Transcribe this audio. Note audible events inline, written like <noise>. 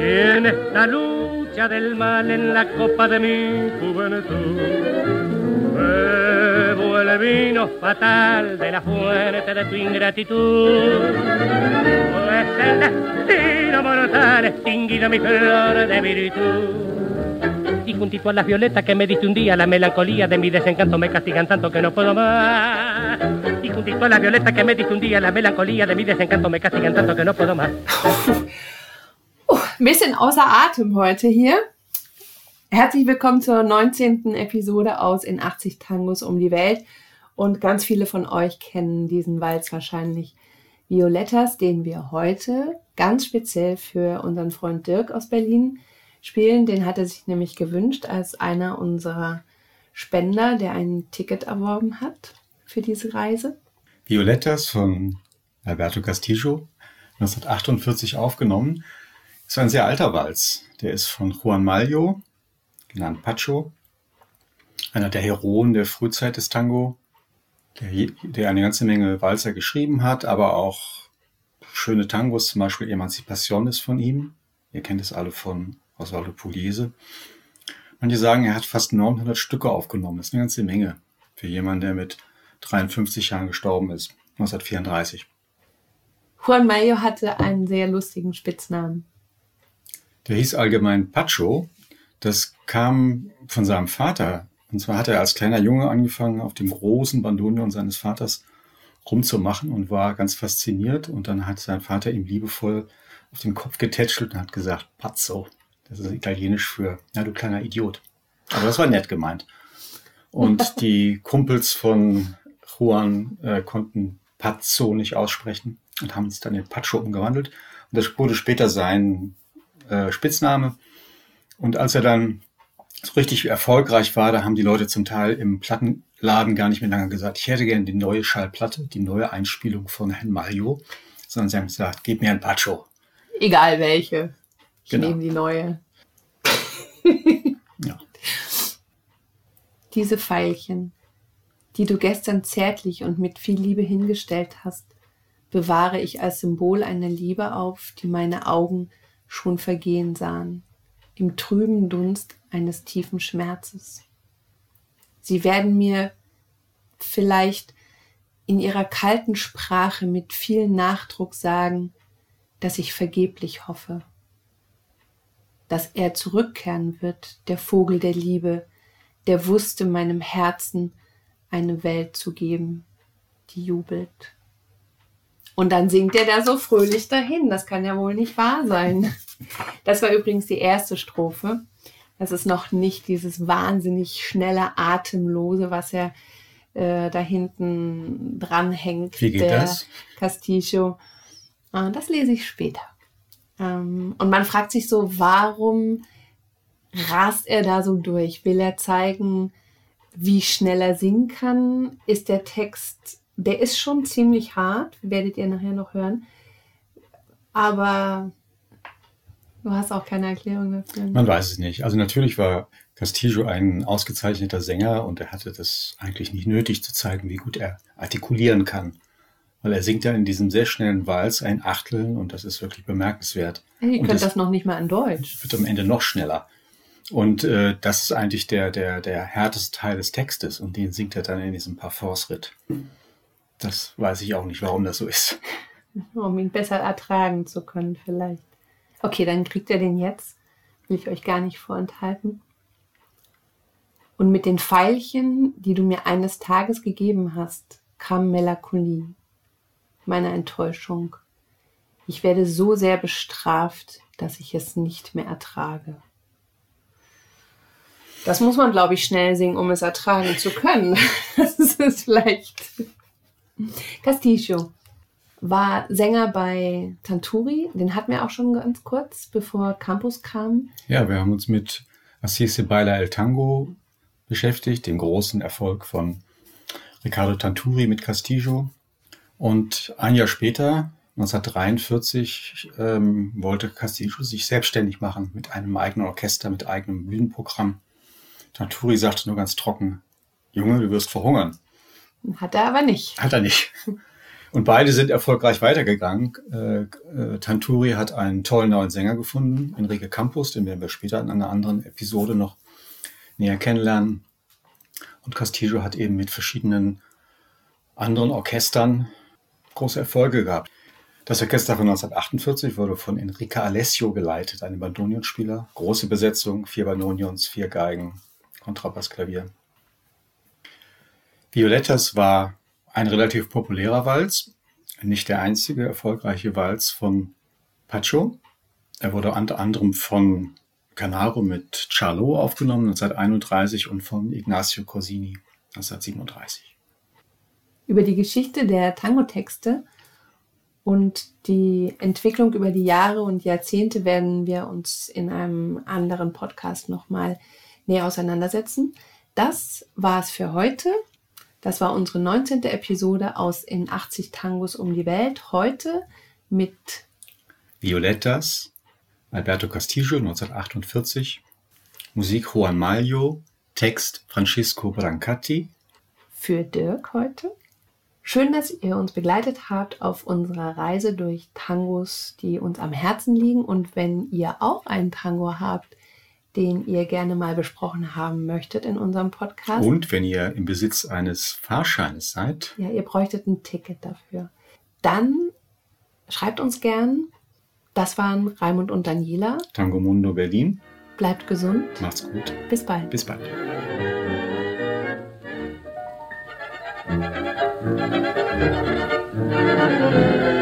en esta lucha del mal en la copa de mi juventud. Bebo el vino fatal de la fuente de tu ingratitud. Pues el destino mortal extinguido mi flor de virtud y juntito a las violetas que me diste un día, la melancolía de mi desencanto me castigan tanto que no puedo más. Y juntito a las violetas que me diste un día, la melancolía de mi desencanto me castigan tanto que no puedo más. <laughs> ein bisschen außer Atem heute hier. Herzlich willkommen zur 19. Episode aus In 80 Tangos um die Welt. Und ganz viele von euch kennen diesen Walz wahrscheinlich. Violettas, den wir heute ganz speziell für unseren Freund Dirk aus Berlin spielen. Den hat er sich nämlich gewünscht als einer unserer Spender, der ein Ticket erworben hat für diese Reise. Violettas von Alberto Castillo, 1948 aufgenommen ist ein sehr alter Walz. Der ist von Juan Mallo, genannt Pacho, einer der Heroen der Frühzeit des Tango, der, der eine ganze Menge Walzer geschrieben hat, aber auch schöne Tangos, zum Beispiel Emancipation ist von ihm. Ihr kennt es alle von Osvaldo Pugliese. Manche sagen, er hat fast 900 Stücke aufgenommen. Das ist eine ganze Menge für jemanden, der mit 53 Jahren gestorben ist, 1934. Juan Mayo hatte einen sehr lustigen Spitznamen. Der hieß allgemein Pacho. Das kam von seinem Vater. Und zwar hat er als kleiner Junge angefangen, auf dem großen Bandoneon seines Vaters rumzumachen und war ganz fasziniert. Und dann hat sein Vater ihm liebevoll auf den Kopf getätschelt und hat gesagt, Pazzo. Das ist italienisch für, ja, du kleiner Idiot. Aber das war nett gemeint. Und <laughs> die Kumpels von Juan äh, konnten Pazzo nicht aussprechen und haben es dann in Pacho umgewandelt. Und das wurde später sein äh, Spitzname. Und als er dann so richtig erfolgreich war, da haben die Leute zum Teil im Plattenladen gar nicht mehr lange gesagt, ich hätte gerne die neue Schallplatte, die neue Einspielung von Herrn Mario, sondern sie haben gesagt, gib mir ein Pacho. Egal welche. Ich genau. nehme die neue. <laughs> ja. Diese Pfeilchen, die du gestern zärtlich und mit viel Liebe hingestellt hast, bewahre ich als Symbol einer Liebe auf, die meine Augen schon vergehen sahen, im trüben Dunst eines tiefen Schmerzes. Sie werden mir vielleicht in ihrer kalten Sprache mit viel Nachdruck sagen, dass ich vergeblich hoffe, dass er zurückkehren wird, der Vogel der Liebe, der wusste meinem Herzen eine Welt zu geben, die jubelt. Und dann singt er da so fröhlich dahin. Das kann ja wohl nicht wahr sein. Das war übrigens die erste Strophe. Das ist noch nicht dieses wahnsinnig schnelle, atemlose, was er äh, da hinten dranhängt. Wie geht der das? Castillo. Äh, das lese ich später. Ähm, und man fragt sich so, warum rast er da so durch? Will er zeigen, wie schnell er singen kann? Ist der Text der ist schon ziemlich hart, werdet ihr nachher noch hören. Aber du hast auch keine Erklärung dafür. Man weiß es nicht. Also natürlich war Castillo ein ausgezeichneter Sänger und er hatte das eigentlich nicht nötig zu zeigen, wie gut er artikulieren kann. Weil er singt ja in diesem sehr schnellen Vals ein Achteln und das ist wirklich bemerkenswert. Ihr könnt das noch nicht mal in Deutsch. Wird am Ende noch schneller. Und äh, das ist eigentlich der, der, der härteste Teil des Textes und den singt er dann in diesem Parforce-Ritt. Das weiß ich auch nicht, warum das so ist. <laughs> Um ihn besser ertragen zu können, vielleicht. Okay, dann kriegt er den jetzt. Will ich euch gar nicht vorenthalten. Und mit den Pfeilchen, die du mir eines Tages gegeben hast, kam Melancholie, meine Enttäuschung. Ich werde so sehr bestraft, dass ich es nicht mehr ertrage. Das muss man, glaube ich, schnell singen, um es ertragen zu können. <laughs> Das ist vielleicht Castillo war Sänger bei Tanturi. Den hatten wir auch schon ganz kurz, bevor Campus kam. Ja, wir haben uns mit Assis Baila el Tango beschäftigt, dem großen Erfolg von Ricardo Tanturi mit Castillo. Und ein Jahr später, 1943, ähm, wollte Castillo sich selbstständig machen mit einem eigenen Orchester, mit eigenem Bühnenprogramm. Tanturi sagte nur ganz trocken, Junge, du wirst verhungern. Hat er aber nicht. Hat er nicht. Und beide sind erfolgreich weitergegangen. Äh, äh, Tanturi hat einen tollen neuen Sänger gefunden, Enrique Campos, den werden wir später in einer anderen Episode noch näher kennenlernen. Und Castillo hat eben mit verschiedenen anderen Orchestern große Erfolge gehabt. Das Orchester von 1948 wurde von Enrique Alessio geleitet, einem Bandonionspieler. Große Besetzung, vier Bandonions, vier Geigen, Kontrabass, Klavier. Violettas war ein relativ populärer Walz, nicht der einzige erfolgreiche Walz von Pacho. Er wurde unter anderem von Canaro mit Charlot aufgenommen 1931 und von Ignacio Corsini 1937. Über die Geschichte der Tango-Texte und die Entwicklung über die Jahre und Jahrzehnte werden wir uns in einem anderen Podcast nochmal näher auseinandersetzen. Das war es für heute. Das war unsere 19. Episode aus In 80 Tangos um die Welt. Heute mit Violettas, Alberto Castillo 1948, Musik Juan Maglio, Text Francisco Brancati. Für Dirk heute. Schön, dass ihr uns begleitet habt auf unserer Reise durch Tangos, die uns am Herzen liegen. Und wenn ihr auch einen Tango habt, den ihr gerne mal besprochen haben möchtet in unserem Podcast. Und wenn ihr im Besitz eines Fahrscheines seid. Ja, ihr bräuchtet ein Ticket dafür. Dann schreibt uns gern. Das waren Raimund und Daniela. Tango Mundo Berlin. Bleibt gesund. Macht's gut. Bis bald. Bis bald. Thank you.